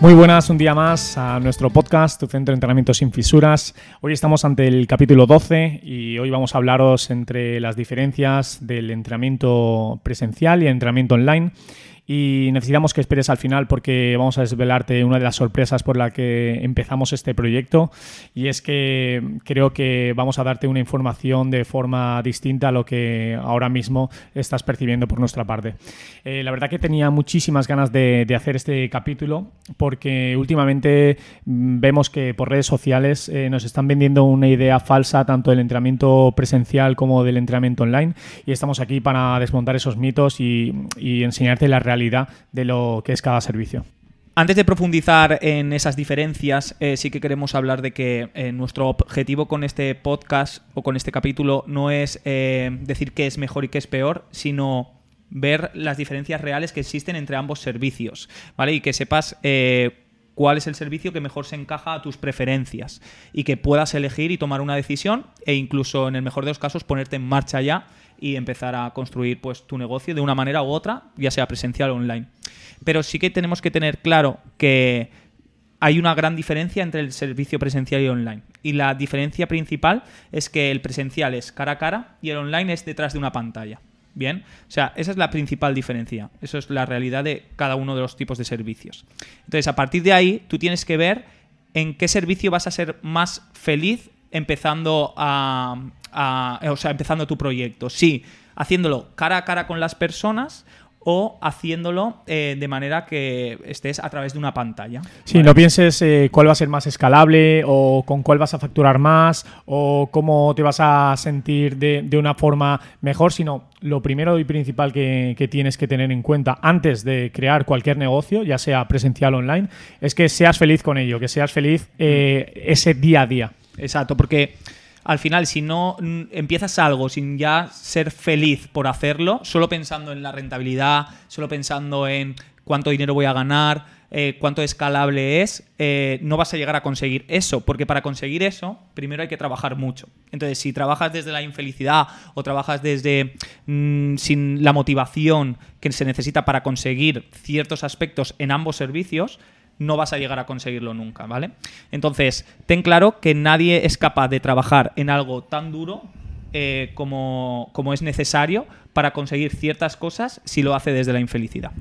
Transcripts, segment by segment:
Muy buenas, un día más a nuestro podcast, Tu Centro de Entrenamiento sin Fisuras. Hoy estamos ante el capítulo 12 y hoy vamos a hablaros entre las diferencias del entrenamiento presencial y el entrenamiento online y necesitamos que esperes al final porque vamos a desvelarte una de las sorpresas por la que empezamos este proyecto y es que creo que vamos a darte una información de forma distinta a lo que ahora mismo estás percibiendo por nuestra parte. Eh, la verdad que tenía muchísimas ganas de, hacer este capítulo porque últimamente mm, vemos que por redes sociales eh, nos están vendiendo una idea falsa tanto del entrenamiento presencial como del entrenamiento online y estamos aquí para desmontar esos mitos y, y enseñarte la realidad de lo que es cada servicio. Antes de profundizar en esas diferencias, eh, sí que queremos hablar de que eh, nuestro objetivo con este podcast o con este capítulo no es eh, decir qué es mejor y qué es peor, sino ver las diferencias reales que existen entre ambos servicios, ¿vale? Y que sepas cuál es el servicio que mejor se encaja a tus preferencias y que puedas elegir y tomar una decisión e incluso en el mejor de los casos ponerte en marcha ya y empezar a construir pues tu negocio de una manera u otra, ya sea presencial o online. Pero sí que tenemos que tener claro que hay una gran diferencia entre el servicio presencial y online. Y la diferencia principal es que el presencial es cara a cara y el online es detrás de una pantalla. Bien, o sea, esa es la principal diferencia. Eso es la realidad de cada uno de los tipos de servicios. Entonces, a partir de ahí, tú tienes que ver en qué servicio vas a ser más feliz empezando a, o sea, empezando tu proyecto. Sí, haciéndolo cara a cara con las personas o haciéndolo eh, de manera que estés a través de una pantalla. Sí, no pienses eh, cuál va a ser más escalable o con cuál vas a facturar más o cómo te vas a sentir de, una forma mejor, sino lo primero y principal que, tienes que tener en cuenta antes de crear cualquier negocio, ya sea presencial o online, es que seas feliz con ello, que seas feliz eh, ese día a día. Exacto, porque al final, si no empiezas algo sin ya ser feliz por hacerlo, solo pensando en la rentabilidad, solo pensando en cuánto dinero voy a ganar, eh, cuánto escalable es, eh, no vas a llegar a conseguir eso, porque para conseguir eso, primero hay que trabajar mucho. Entonces, si trabajas desde la infelicidad o trabajas desde mm, sin la motivación que se necesita para conseguir ciertos aspectos en ambos servicios, no vas a llegar a conseguirlo nunca, ¿vale? Entonces, ten claro que nadie es capaz de trabajar en algo tan duro eh, como, como es necesario para conseguir ciertas cosas si lo hace desde la infelicidad.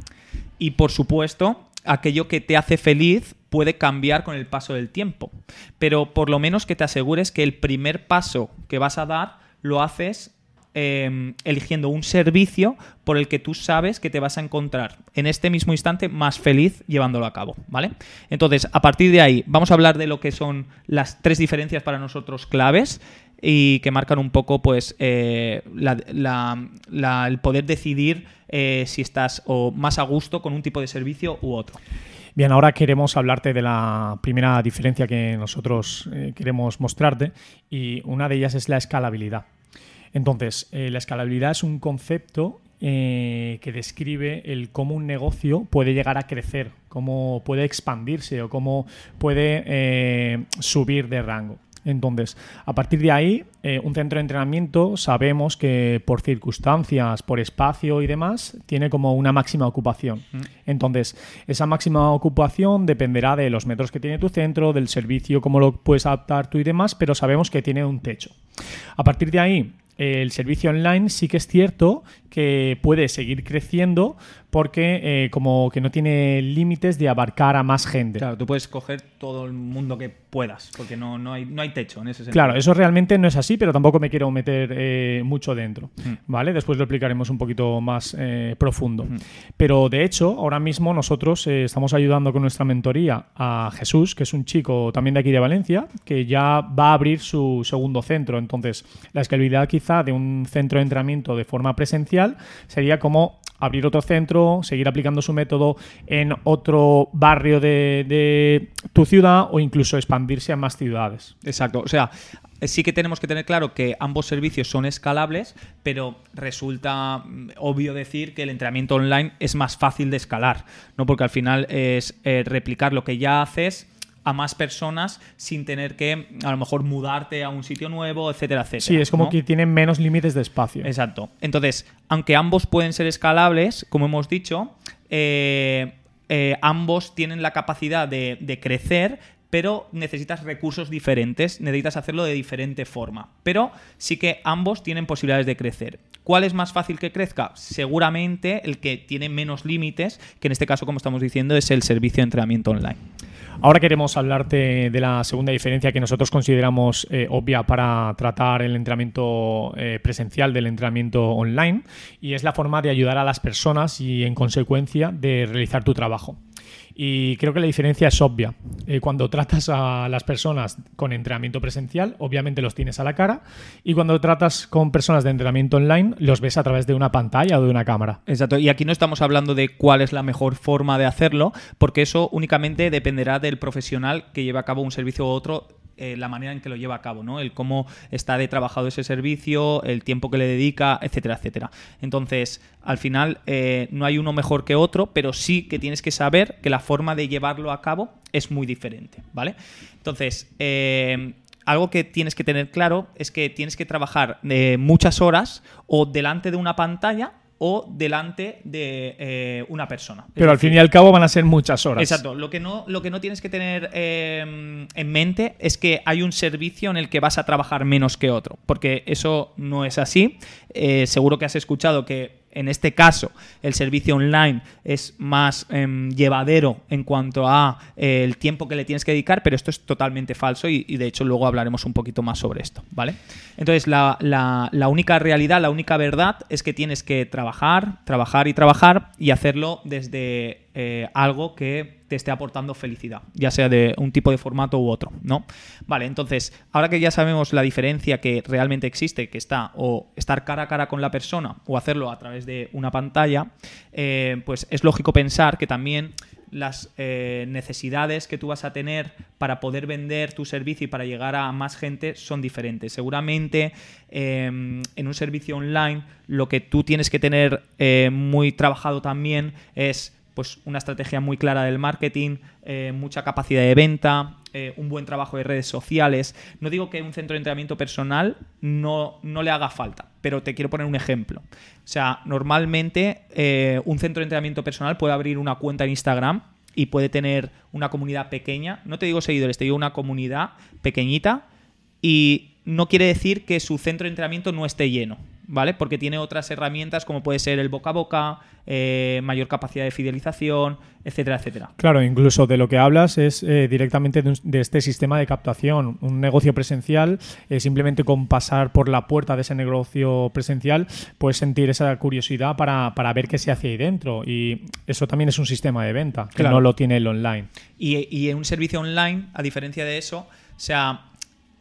Y por supuesto, aquello que te hace feliz puede cambiar con el paso del tiempo, pero por lo menos que te asegures que el primer paso que vas a dar lo haces Em, eligiendo un servicio por el que tú sabes que te vas a encontrar en este mismo instante más feliz llevándolo a cabo, ¿vale? Entonces, a partir de ahí, vamos a hablar de lo que son las tres diferencias para nosotros claves y que marcan un poco, pues, eh, el poder decidir eh, si estás o más a gusto con un tipo de servicio u otro. Bien, ahora queremos hablarte de la primera diferencia que nosotros eh, queremos mostrarte y una de ellas es la escalabilidad. Entonces, eh, la escalabilidad es un concepto eh, que describe el cómo un negocio puede llegar a crecer, cómo puede expandirse o cómo puede eh, subir de rango. Entonces, a partir de ahí, un centro de entrenamiento sabemos que por circunstancias, por espacio y demás, tiene como una máxima ocupación. Entonces, esa máxima ocupación dependerá de los metros que tiene tu centro, del servicio, cómo lo puedes adaptar tú y demás, pero sabemos que tiene un techo. A partir de ahí, el servicio online sí que es cierto que puede seguir creciendo porque eh, como que no tiene límites de abarcar a más gente. Claro, tú puedes coger todo el mundo que puedas, porque no, no, hay, no hay techo en ese sentido. Claro, eso realmente no es así, pero tampoco me quiero meter eh, mucho dentro, mm. ¿vale? Después lo explicaremos un poquito más eh, profundo. Mm. Pero de hecho, ahora mismo nosotros estamos ayudando con nuestra mentoría a Jesús, que es un chico también de aquí de Valencia, que ya va a abrir su segundo centro. Entonces, la escalabilidad quizá quizá de un centro de entrenamiento de forma presencial sería como abrir otro centro, seguir aplicando su método en otro barrio de, tu ciudad o incluso expandirse a más ciudades. Exacto. O sea, sí que tenemos que tener claro que ambos servicios son escalables, pero resulta mm, obvio decir que el entrenamiento online es más fácil de escalar, ¿no? Porque al final es eh, replicar lo que ya haces a más personas sin tener que a lo mejor mudarte a un sitio nuevo, etcétera, etcétera. Sí, es como ¿no? que tienen menos límites de espacio. Exacto. Entonces, aunque ambos pueden ser escalables, como hemos dicho, eh, eh, ambos tienen la capacidad de, de crecer, pero necesitas recursos diferentes, necesitas hacerlo de diferente forma. Pero sí que ambos tienen posibilidades de crecer. ¿Cuál es más fácil que crezca? Seguramente el que tiene menos límites, que en este caso, como estamos diciendo, es el servicio de entrenamiento online. Ahora queremos hablarte de la segunda diferencia que nosotros consideramos eh, obvia para tratar el entrenamiento eh, presencial del entrenamiento online y es la forma de ayudar a las personas y en consecuencia de realizar tu trabajo. Y creo que la diferencia es obvia. Eh, cuando tratas a las personas con entrenamiento presencial, obviamente los tienes a la cara. Y cuando tratas con personas de entrenamiento online, los ves a través de una pantalla o de una cámara. Exacto, y aquí no estamos hablando de cuál es la mejor forma de hacerlo, porque eso únicamente dependerá del profesional que lleve a cabo un servicio u otro eh, la manera en que lo lleva a cabo, ¿no? El cómo está de trabajado ese servicio, el tiempo que le dedica, etcétera, etcétera. Entonces, al final, eh, no hay uno mejor que otro, pero sí que tienes que saber que la forma de llevarlo a cabo es muy diferente, ¿vale? Entonces, eh, algo que tienes que tener claro es que tienes que trabajar muchas horas o delante de una pantalla o delante de eh, una persona. Es Pero al decir, fin y al cabo van a ser muchas horas. Exacto. Lo que no, lo que no tienes que tener eh, en mente es que hay un servicio en el que vas a trabajar menos que otro, porque eso no es así. Eh, seguro que has escuchado que en este caso el servicio online es más em, llevadero en cuanto a eh, el tiempo que le tienes que dedicar, pero esto es totalmente falso y, de hecho luego hablaremos un poquito más sobre esto, ¿vale? Entonces la única realidad, la única verdad es que tienes que trabajar, trabajar y trabajar y hacerlo desde eh, algo que te esté aportando felicidad, ya sea de un tipo de formato u otro, ¿no? Vale, entonces, ahora que ya sabemos la diferencia que realmente existe, que está o estar cara a cara con la persona o hacerlo a través de una pantalla, eh, pues es lógico pensar que también las eh, necesidades que tú vas a tener para poder vender tu servicio y para llegar a más gente son diferentes. Seguramente en un servicio online lo que tú tienes que tener muy trabajado también es pues una estrategia muy clara del marketing, eh, mucha capacidad de venta, eh, un buen trabajo de redes sociales. No digo que un centro de entrenamiento personal no, no le haga falta, pero te quiero poner un ejemplo. O sea, normalmente eh, un centro de entrenamiento personal puede abrir una cuenta en Instagram y puede tener una comunidad pequeña. No te digo seguidores, te digo una comunidad pequeñita y no quiere decir que su centro de entrenamiento no esté lleno, ¿vale? Porque tiene otras herramientas como puede ser el boca a boca, eh, mayor capacidad de fidelización, etcétera, etcétera. Claro, incluso de lo que hablas es eh, directamente de, un- de este sistema de captación. Un negocio presencial, eh, simplemente con pasar por la puerta de ese negocio presencial, puedes sentir esa curiosidad para, para ver qué se hace ahí dentro. Y eso también es un sistema de venta, que Claro. no lo tiene el online. Y, y en un servicio online, a diferencia de eso, o sea,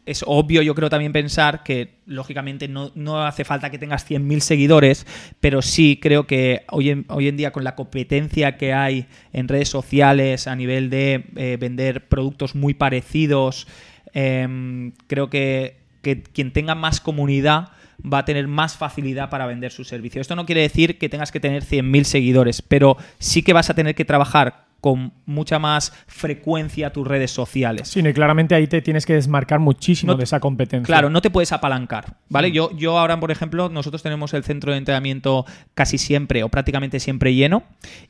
es obvio, yo creo también pensar que, lógicamente, no, no hace falta que tengas 100.000 seguidores, pero sí creo que hoy en, hoy en día, con la competencia que hay en redes sociales a nivel de eh, vender productos muy parecidos, em, creo que, que quien tenga más comunidad va a tener más facilidad para vender su servicio. Esto no quiere decir que tengas que tener 100.000 seguidores, pero sí que vas a tener que trabajar con mucha más frecuencia tus redes sociales. Sí, no, y claramente ahí te tienes que desmarcar muchísimo No- de esa competencia. Claro, no te puedes apalancar, ¿vale? Yo, yo ahora, por ejemplo, nosotros tenemos el centro de entrenamiento casi siempre o prácticamente siempre lleno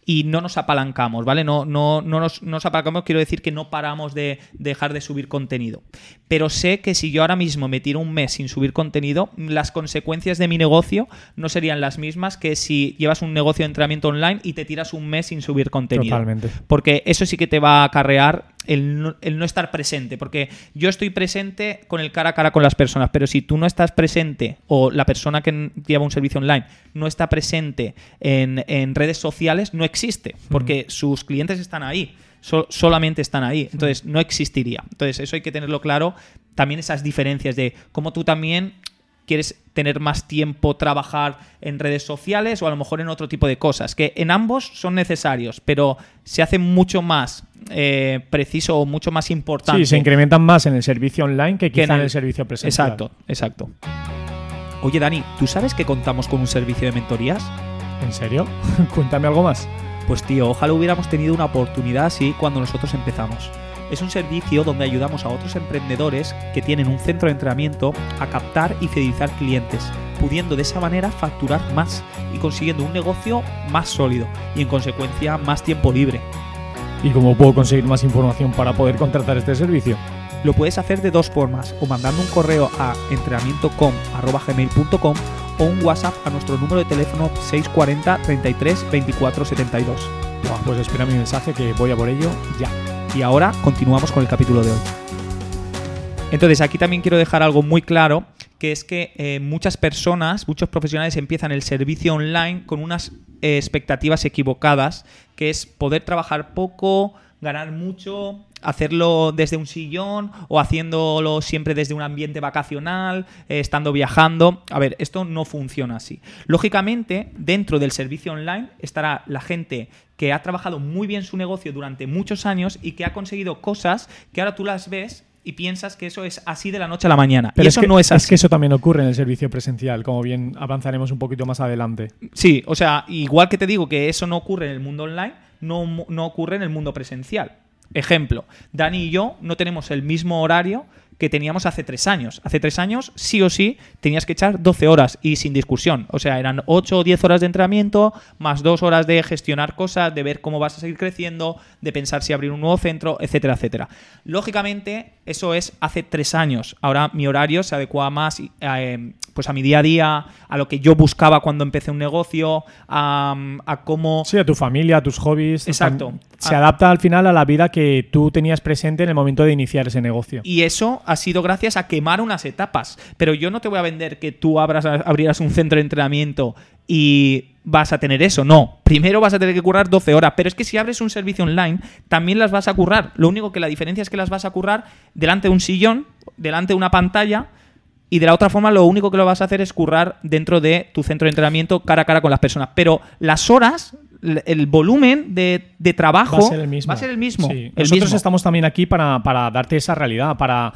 y no nos apalancamos, ¿vale? No, no, no nos, no nos apalancamos, quiero decir que no paramos de dejar de subir contenido. Pero sé que si yo ahora mismo me tiro un mes sin subir contenido, las consecuencias de mi negocio no serían las mismas que si llevas un negocio de entrenamiento online y te tiras un mes sin subir contenido. Totalmente. Porque eso sí que te va a acarrear el no, el no estar presente. Porque yo estoy presente con el cara a cara con las personas, pero si tú no estás presente o la persona que lleva un servicio online no está presente en, en redes sociales, no existe. Porque sus clientes están ahí. so- solamente están ahí. Entonces no existiría. Entonces eso hay que tenerlo claro. También esas diferencias de cómo tú también quieres tener más tiempo, trabajar en redes sociales o a lo mejor en otro tipo de cosas, que en ambos son necesarios, pero se hace mucho más eh, preciso o mucho más importante. Sí, se incrementan más en el servicio online que quizá en el, servicio presencial. Exacto, exacto. Oye, Dani, ¿tú sabes que contamos con un servicio de mentorías? ¿En serio? Cuéntame algo más. Pues tío, ojalá hubiéramos tenido una oportunidad así cuando nosotros empezamos. Es un servicio donde ayudamos a otros emprendedores que tienen un centro de entrenamiento a captar y fidelizar clientes, pudiendo de esa manera facturar más y consiguiendo un negocio más sólido y en consecuencia más tiempo libre. ¿Y cómo puedo conseguir más información para poder contratar este servicio? Lo puedes hacer de dos formas, o mandando un correo a entrenamientocom.gmail.com o un WhatsApp a nuestro número de teléfono 640 33 24 72. pues espera mi mensaje que voy a por ello ya. Y ahora continuamos con el capítulo de hoy. Entonces, aquí también quiero dejar algo muy claro, que es que eh, muchas personas, muchos profesionales empiezan el servicio online con unas eh, expectativas equivocadas, que es poder trabajar poco, ganar mucho, hacerlo desde un sillón o haciéndolo siempre desde un ambiente vacacional, eh, estando viajando. A ver, esto no funciona así. Lógicamente, dentro del servicio online estará la gente que ha trabajado muy bien su negocio durante muchos años y que ha conseguido cosas que ahora tú las ves y piensas que eso es así de la noche a la mañana. Pero eso que, no es así. Es que eso también ocurre en el servicio presencial, como bien avanzaremos un poquito más adelante. Sí, o sea, igual que te digo que eso no ocurre en el mundo online, no, no ocurre en el mundo presencial. Ejemplo, Dani y yo no tenemos el mismo horario que teníamos hace tres años. Hace tres años, sí o sí, tenías que echar 12 horas y sin discusión. O sea, eran 8 o 10 horas de entrenamiento, más dos horas de gestionar cosas, de ver cómo vas a seguir creciendo, de pensar si abrir un nuevo centro, etcétera, etcétera. Lógicamente, eso es hace tres años. Ahora mi horario se adecua más eh, pues a mi día a día, a lo que yo buscaba cuando empecé un negocio, a, cómo... Sí, a tu familia, a tus hobbies. Exacto. Se adapta al final a la vida que tú tenías presente en el momento de iniciar ese negocio. Y eso ha sido gracias a quemar unas etapas. Pero yo no te voy a vender que tú abras, abrieras un centro de entrenamiento y vas a tener eso. No, primero vas a tener que currar 12 horas, pero es que si abres un servicio online, también las vas a currar. Lo único que la diferencia es que las vas a currar delante de un sillón, delante de una pantalla y de la otra forma, lo único que lo vas a hacer es currar dentro de tu centro de entrenamiento cara a cara con las personas. Pero las horas el volumen de, trabajo va a ser el mismo. Va a ser el mismo. Nosotros estamos también aquí para, darte esa realidad, para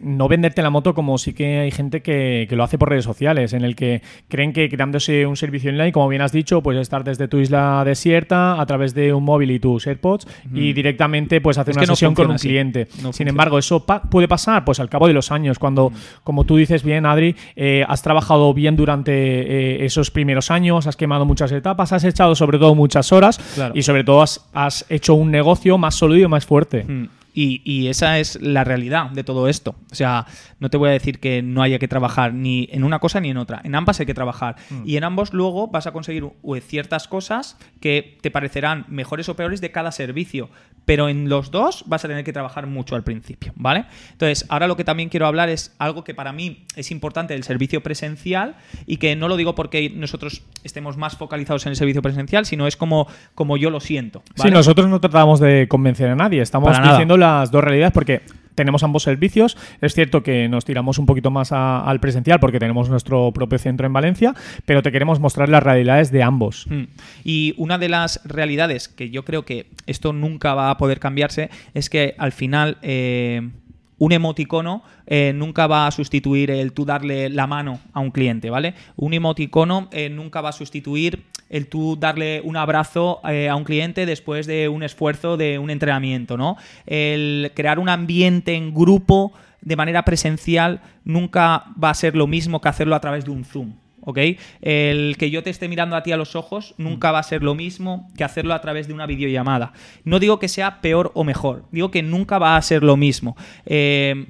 no venderte la moto como sí que hay gente que, lo hace por redes sociales, en el que creen que creándose un servicio online, como bien has dicho, puedes estar desde tu isla desierta a través de un móvil y tus AirPods y directamente pues hacer una sesión con un cliente. Sin embargo, eso puede pasar pues al cabo de los años, cuando, como tú dices bien, Adri, eh, has trabajado bien durante eh, esos primeros años, has quemado muchas etapas, has echado sobre todo muchas horas y sobre todo has, hecho un negocio más sólido y más fuerte. Mm. Y, esa es la realidad de todo esto. O sea, no te voy a decir que no haya que trabajar ni en una cosa ni en otra. En ambas hay que trabajar. Mm. Y en ambos luego vas a conseguir ciertas cosas que te parecerán mejores o peores de cada servicio. Pero en los dos vas a tener que trabajar mucho al principio, ¿vale? Entonces, ahora lo que también quiero hablar es algo que para mí es importante del servicio presencial y que no lo digo porque nosotros estemos más focalizados en el servicio presencial, sino es como, como yo lo siento. ¿vale? Sí, nosotros no tratamos de convencer a nadie. Estamos diciendo las dos realidades porque tenemos ambos servicios. Es cierto que nos tiramos un poquito más al presencial porque tenemos nuestro propio centro en Valencia, pero te queremos mostrar las realidades de ambos. Hmm. Y una de las realidades que yo creo que esto nunca va a poder cambiarse es que al final... Eh, un emoticono eh, nunca va a sustituir el tú darle la mano a un cliente, ¿vale? Un emoticono eh, nunca va a sustituir el tú darle un abrazo eh, a un cliente después de un esfuerzo de un entrenamiento, ¿no? El crear un ambiente en grupo de manera presencial nunca va a ser lo mismo que hacerlo a través de un Zoom. ¿Ok? El que yo te esté mirando a ti a los ojos nunca va a ser lo mismo que hacerlo a través de una videollamada. No digo que sea peor o mejor, digo que nunca va a ser lo mismo. Eh,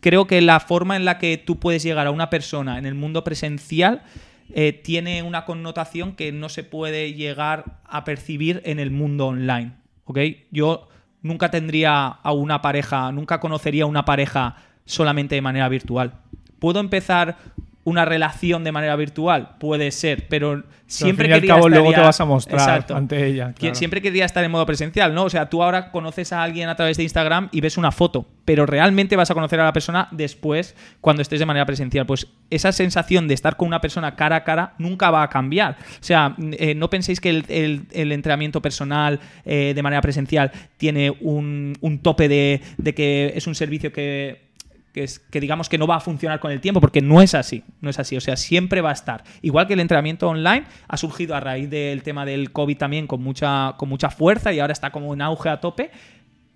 creo que la forma en la que tú puedes llegar a una persona en el mundo presencial eh, tiene una connotación que no se puede llegar a percibir en el mundo online. ¿ok? Yo nunca tendría a una pareja, nunca conocería a una pareja solamente de manera virtual. Puedo empezar una relación de manera virtual, puede ser, pero siempre al fin y al quería cabo luego ya- te vas a mostrar Exacto. ante ella. Claro. Siempre quería estar en modo presencial, ¿no? O sea, tú ahora conoces a alguien a través de Instagram y ves una foto, pero realmente vas a conocer a la persona después cuando estés de manera presencial. Pues esa sensación de estar con una persona cara a cara nunca va a cambiar. O sea, eh, no penséis que el, el- el entrenamiento personal eh, de manera presencial tiene un, un tope de, de que es un servicio que que, es, que digamos que no va a funcionar con el tiempo, porque no es así, no es así, o sea, siempre va a estar. Igual que el entrenamiento online ha surgido a raíz del tema del COVID también con mucha, con mucha fuerza y ahora está como en auge a tope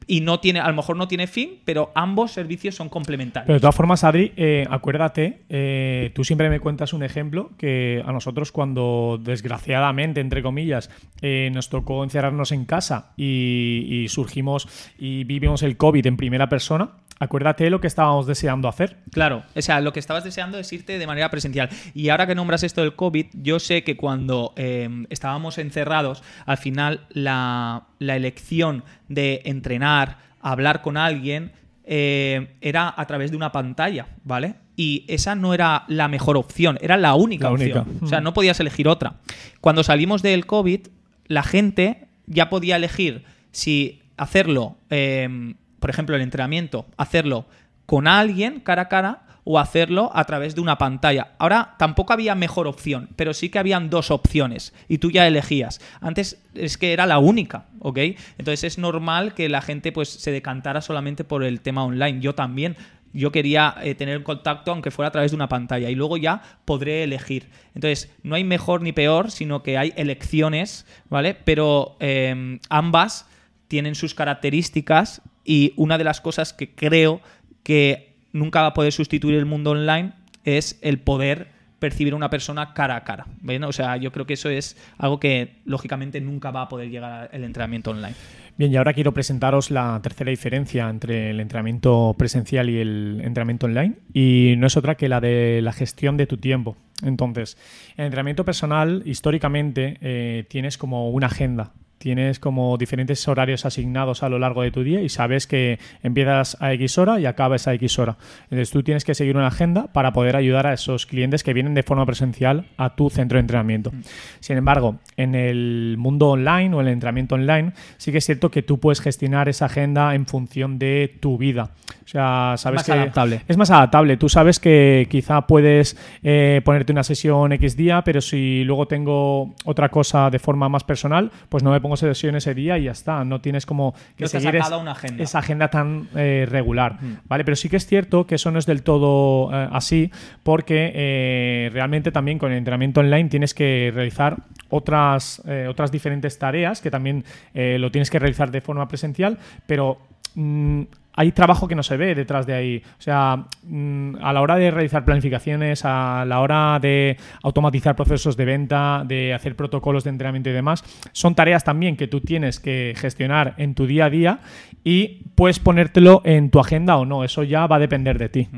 y no tiene, a lo mejor no tiene fin, pero ambos servicios son complementarios. Pero de todas formas, Adri, eh, acuérdate, eh, tú siempre me cuentas un ejemplo que a nosotros cuando desgraciadamente, entre comillas, eh, nos tocó encerrarnos en casa y, y surgimos y vivimos el COVID en primera persona, acuérdate lo que estábamos deseando hacer. Claro, o sea, lo que estabas deseando es irte de manera presencial. Y ahora que nombras esto del COVID, yo sé que cuando eh, estábamos encerrados, al final la, la elección de entrenar, hablar con alguien, eh, era a través de una pantalla, ¿vale? Y esa no era la mejor opción, era la única La única. opción. O sea, no podías elegir otra. Cuando salimos del COVID, la gente ya podía elegir si hacerlo, eh, por ejemplo, el entrenamiento, hacerlo con alguien cara a cara o hacerlo a través de una pantalla. Ahora tampoco había mejor opción, pero sí que habían dos opciones y tú ya elegías. Antes es que era la única, ¿ok? Entonces es normal que la gente pues se decantara solamente por el tema online. Yo también. Yo quería eh, tener contacto aunque fuera a través de una pantalla y luego ya podré elegir. Entonces, no hay mejor ni peor, sino que hay elecciones, ¿vale? Pero eh, ambas tienen sus características y una de las cosas que creo que nunca va a poder sustituir el mundo online es el poder percibir a una persona cara a cara. ¿ven? O sea, yo creo que eso es algo que lógicamente nunca va a poder llegar al entrenamiento online. Bien, y ahora quiero presentaros la tercera diferencia entre el entrenamiento presencial y el entrenamiento online, y no es otra que la de la gestión de tu tiempo. Entonces, en el entrenamiento personal, históricamente, eh, tienes como una agenda. Tienes como diferentes horarios asignados a lo largo de tu día y sabes que empiezas a X hora y acabas a X hora. Entonces tú tienes que seguir una agenda para poder ayudar a esos clientes que vienen de forma presencial a tu centro de entrenamiento. Sin embargo, en el mundo online o el entrenamiento online, sí que es cierto que tú puedes gestionar esa agenda en función de tu vida. O sea, sabes Más que adaptable. es más adaptable. Tú sabes que quizá puedes eh, ponerte una sesión X día, pero si luego tengo otra cosa de forma más personal, pues no me pongo sesión ese día y ya está. No tienes como que No seguir es- sacado una agenda. esa agenda tan eh, regular. ¿vale? Pero sí que es cierto que eso no es del todo eh, así, porque eh, realmente también con el entrenamiento online tienes que realizar otras, otras diferentes tareas que también lo tienes que realizar de forma presencial, pero mm, hay trabajo que no se ve detrás de ahí. O sea, mm, a la hora de realizar planificaciones, a la hora de automatizar procesos de venta, de hacer protocolos de entrenamiento y demás, son tareas también que tú tienes que gestionar en tu día a día y puedes ponértelo en tu agenda o no. Eso ya va a depender de ti.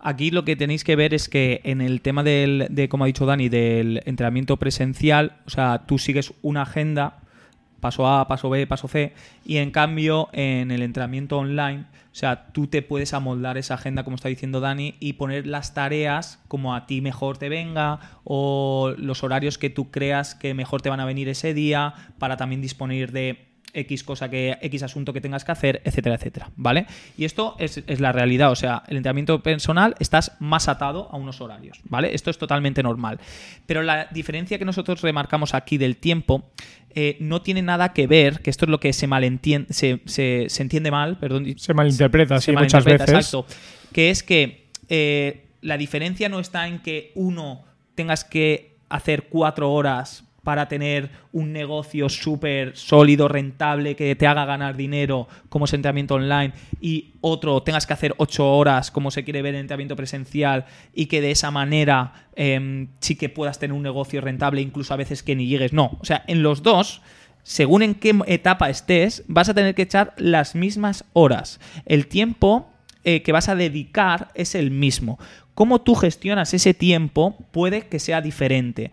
Aquí lo que tenéis que ver es que en el tema del, de, como ha dicho Dani, del entrenamiento presencial, o sea, tú sigues una agenda, paso A, paso B, paso C, y en cambio en el entrenamiento online, o sea, tú te puedes amoldar esa agenda, como está diciendo Dani, y poner las tareas como a ti mejor te venga, o los horarios que tú creas que mejor te van a venir ese día, para también disponer de X cosa que, X asunto que tengas que hacer, etcétera, etcétera, ¿vale? Y esto es, es la realidad, o sea, el entrenamiento personal estás más atado a unos horarios, ¿vale? Esto es totalmente normal. Pero la diferencia que nosotros remarcamos aquí del tiempo eh, no tiene nada que ver, que esto es lo que se malentiende, se, se, se entiende mal, perdón. Se malinterpreta, se sí, muchas malinterpreta, veces. Exacto. Que es que eh, la diferencia no está en que uno tengas que hacer cuatro horas para tener un negocio súper sólido, rentable, que te haga ganar dinero como es entrenamiento online y otro tengas que hacer ocho horas como se quiere ver en entrenamiento presencial y que de esa manera eh, sí que puedas tener un negocio rentable, incluso a veces que ni llegues. No, o sea, en los dos según en qué etapa estés, vas a tener que echar las mismas horas. El tiempo eh, que vas a dedicar es el mismo. Cómo tú gestionas ese tiempo puede que sea diferente.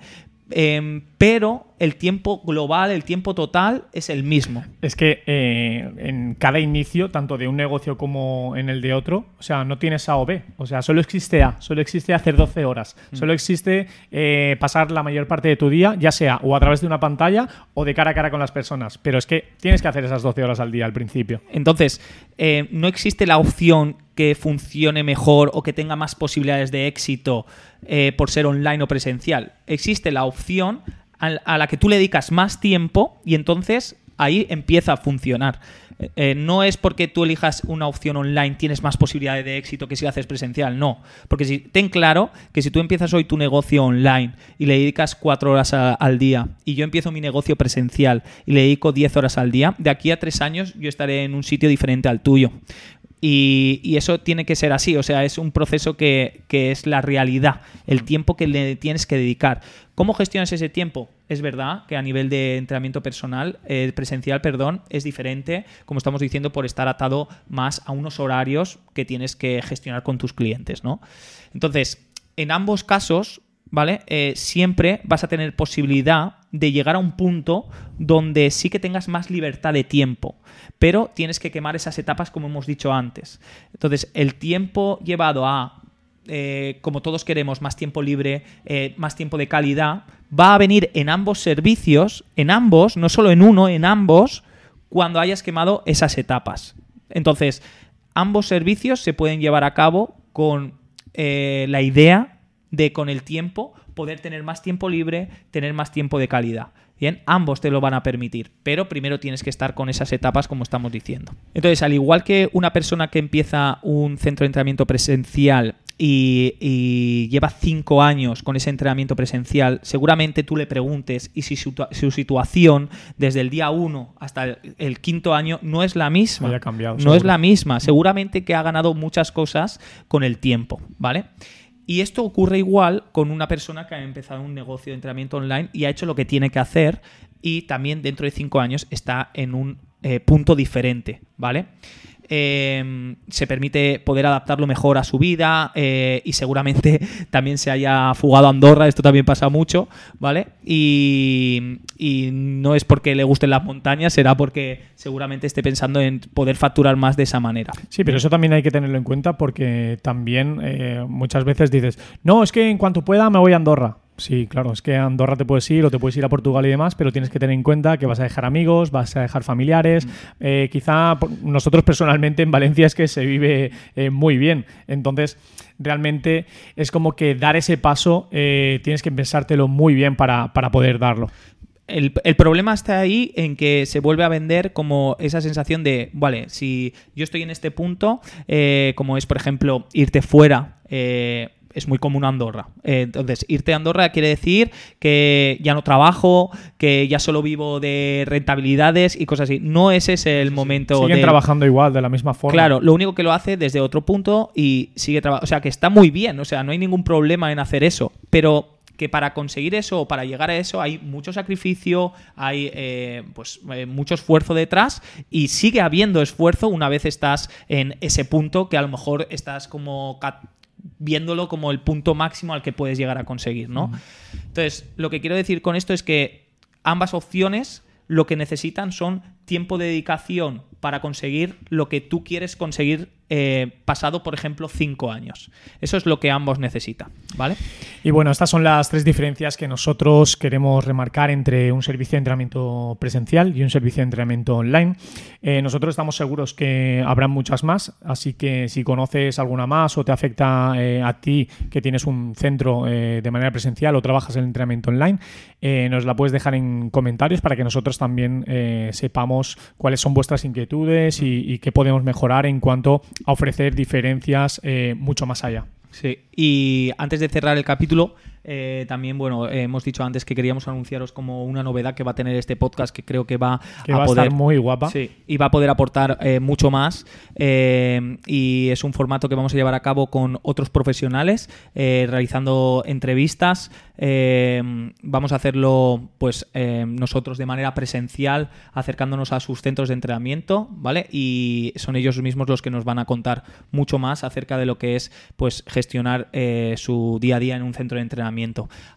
Em, pero el tiempo global, el tiempo total es el mismo. Es que eh, en cada inicio, tanto de un negocio como en el de otro, o sea, no tienes A o B. O sea, solo existe A, solo existe hacer 12 horas, Mm. solo existe eh, pasar la mayor parte de tu día, ya sea o a través de una pantalla o de cara a cara con las personas. Pero es que tienes que hacer esas 12 horas al día al principio. Entonces, eh, no existe la opción que funcione mejor o que tenga más posibilidades de éxito eh, por ser online o presencial. Existe la opción a, la que tú le dedicas más tiempo y entonces ahí empieza a funcionar. Eh, eh, no es porque tú elijas una opción online tienes más posibilidades de éxito que si haces presencial, no. Porque si, ten claro que si tú empiezas hoy tu negocio online y le dedicas cuatro horas al día y yo empiezo mi negocio presencial y le dedico 10 horas al día, de aquí a tres años yo estaré en un sitio diferente al tuyo. Y, eso tiene que ser así, o sea, es un proceso que, que es la realidad, el tiempo que le tienes que dedicar. ¿Cómo gestionas ese tiempo? Es verdad que a nivel de entrenamiento personal, eh, presencial, perdón, es diferente, como estamos diciendo, por estar atado más a unos horarios que tienes que gestionar con tus clientes, ¿no? Entonces, en ambos casos, ¿vale? Eh, siempre vas a tener posibilidad de llegar a un punto donde sí que tengas más libertad de tiempo, pero tienes que quemar esas etapas como hemos dicho antes. Entonces, el tiempo llevado a, eh, como todos queremos, más tiempo libre, eh, más tiempo de calidad, va a venir en ambos servicios, en ambos, no solo en uno, en ambos, cuando hayas quemado esas etapas. Entonces, ambos servicios se pueden llevar a cabo con eh, la idea de con el tiempo poder tener más tiempo libre, tener más tiempo de calidad. Bien, ambos te lo van a permitir, pero primero tienes que estar con esas etapas como estamos diciendo. Entonces, al igual que una persona que empieza un centro de entrenamiento presencial y, y lleva cinco años con ese entrenamiento presencial, seguramente tú le preguntes y si su, su situación desde el día uno hasta el, el quinto año no es la misma. Haya cambiado, no seguro. es la misma. Seguramente que ha ganado muchas cosas con el tiempo, ¿vale? Y esto ocurre igual con una persona que ha empezado un negocio de entrenamiento online y ha hecho lo que tiene que hacer y también dentro de cinco años está en un eh, punto diferente, ¿vale? Eh, se permite poder adaptarlo mejor a su vida eh, y seguramente también se haya fugado a Andorra, esto también pasa mucho, ¿vale? Y, y no es porque le gusten las montañas, será porque seguramente esté pensando en poder facturar más de esa manera. Sí, pero eso también hay que tenerlo en cuenta porque también eh, muchas veces dices, no, es que en cuanto pueda me voy a Andorra. Sí, claro, es que a Andorra te puedes ir o te puedes ir a Portugal y demás, pero tienes que tener en cuenta que vas a dejar amigos, vas a dejar familiares. Eh, quizá nosotros personalmente en Valencia es que se vive eh, muy bien. Entonces, realmente es como que dar ese paso eh, tienes que pensártelo muy bien para, para poder darlo. El, el problema está ahí en que se vuelve a vender como esa sensación de, vale, si yo estoy en este punto, eh, como es, por ejemplo, irte fuera. eh, es muy común Andorra. Eh, entonces, irte a Andorra quiere decir que ya no trabajo, que ya solo vivo de rentabilidades y cosas así. No ese es el momento Siguen trabajando igual, de la misma forma. Claro, lo único que lo hace desde otro punto y sigue trabajando. O sea, que está muy bien, o sea, no hay ningún problema en hacer eso. Pero que para conseguir eso o para llegar a eso hay mucho sacrificio, hay eh, pues eh, mucho esfuerzo detrás y sigue habiendo esfuerzo una vez estás en ese punto que a lo mejor estás como viéndolo como el punto máximo al que puedes llegar a conseguir, ¿no? Entonces, lo que quiero decir con esto es que ambas opciones lo que necesitan son tiempo de dedicación para conseguir lo que tú quieres conseguir eh, pasado, por ejemplo, cinco años. Eso es lo que ambos necesitan, ¿vale? Y bueno, estas son las tres diferencias que nosotros queremos remarcar entre un servicio de entrenamiento presencial y un servicio de entrenamiento online. Eh, nosotros estamos seguros que habrán muchas más, así que si conoces alguna más o te afecta eh, a ti que tienes un centro de manera presencial o trabajas en entrenamiento online, nos la puedes dejar en comentarios para que nosotros también sepamos cuáles son vuestras inquietudes y, y qué podemos mejorar en cuanto a ofrecer diferencias eh, mucho más allá. Sí. Y antes de cerrar el capítulo, eh, también, bueno, eh, hemos dicho antes que queríamos anunciaros como una novedad que va a tener este podcast que creo que va Que a va a poder estar muy guapa. Sí, y va a poder aportar eh, mucho más. eh, y es un formato que vamos a llevar a cabo con otros profesionales, realizando entrevistas vamos a hacerlo pues nosotros de manera presencial, acercándonos a sus centros de entrenamiento, ¿vale? Y son ellos mismos los que nos van a contar mucho más acerca de lo que es pues gestionar su día a día en un centro de entrenamiento.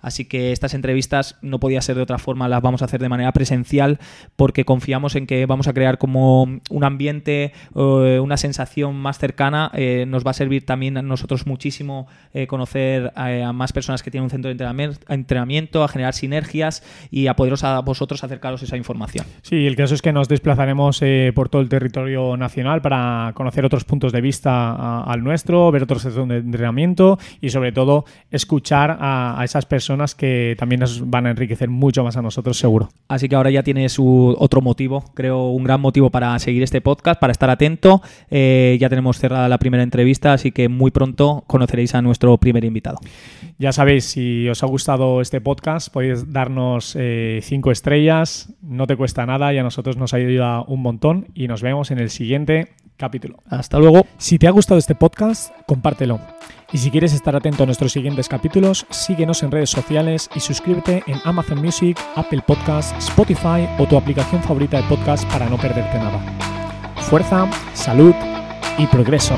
Así que estas entrevistas no podía ser de otra forma, las vamos a hacer de manera presencial porque confiamos en que vamos a crear como un ambiente, una sensación más cercana. nos va a servir también a nosotros muchísimo conocer a más personas que tienen un centro de entrenamiento a generar sinergias y a poderos a vosotros acercaros esa información. Sí, el caso es que nos desplazaremos eh, por todo el territorio nacional para conocer otros puntos de vista al nuestro, ver otros centros de entrenamiento y sobre todo escuchar a, esas personas que también nos van a enriquecer mucho más a nosotros seguro. Así que ahora ya tienes otro motivo, creo un gran motivo para seguir este podcast, para estar atento. Eh, ya tenemos cerrada la primera entrevista, así que muy pronto conoceréis a nuestro primer invitado. Ya sabéis, si os ha gustado este podcast, podéis darnos eh, cinco estrellas, no te cuesta nada y a nosotros nos ayuda un montón y nos vemos en el siguiente capítulo. Hasta luego. Si te ha gustado este podcast, compártelo. Y si quieres estar atento a nuestros siguientes capítulos, síguenos en redes sociales y suscríbete en Amazon Music, Apple Podcasts, Spotify o tu aplicación favorita de podcast para no perderte nada. Fuerza, salud y progreso.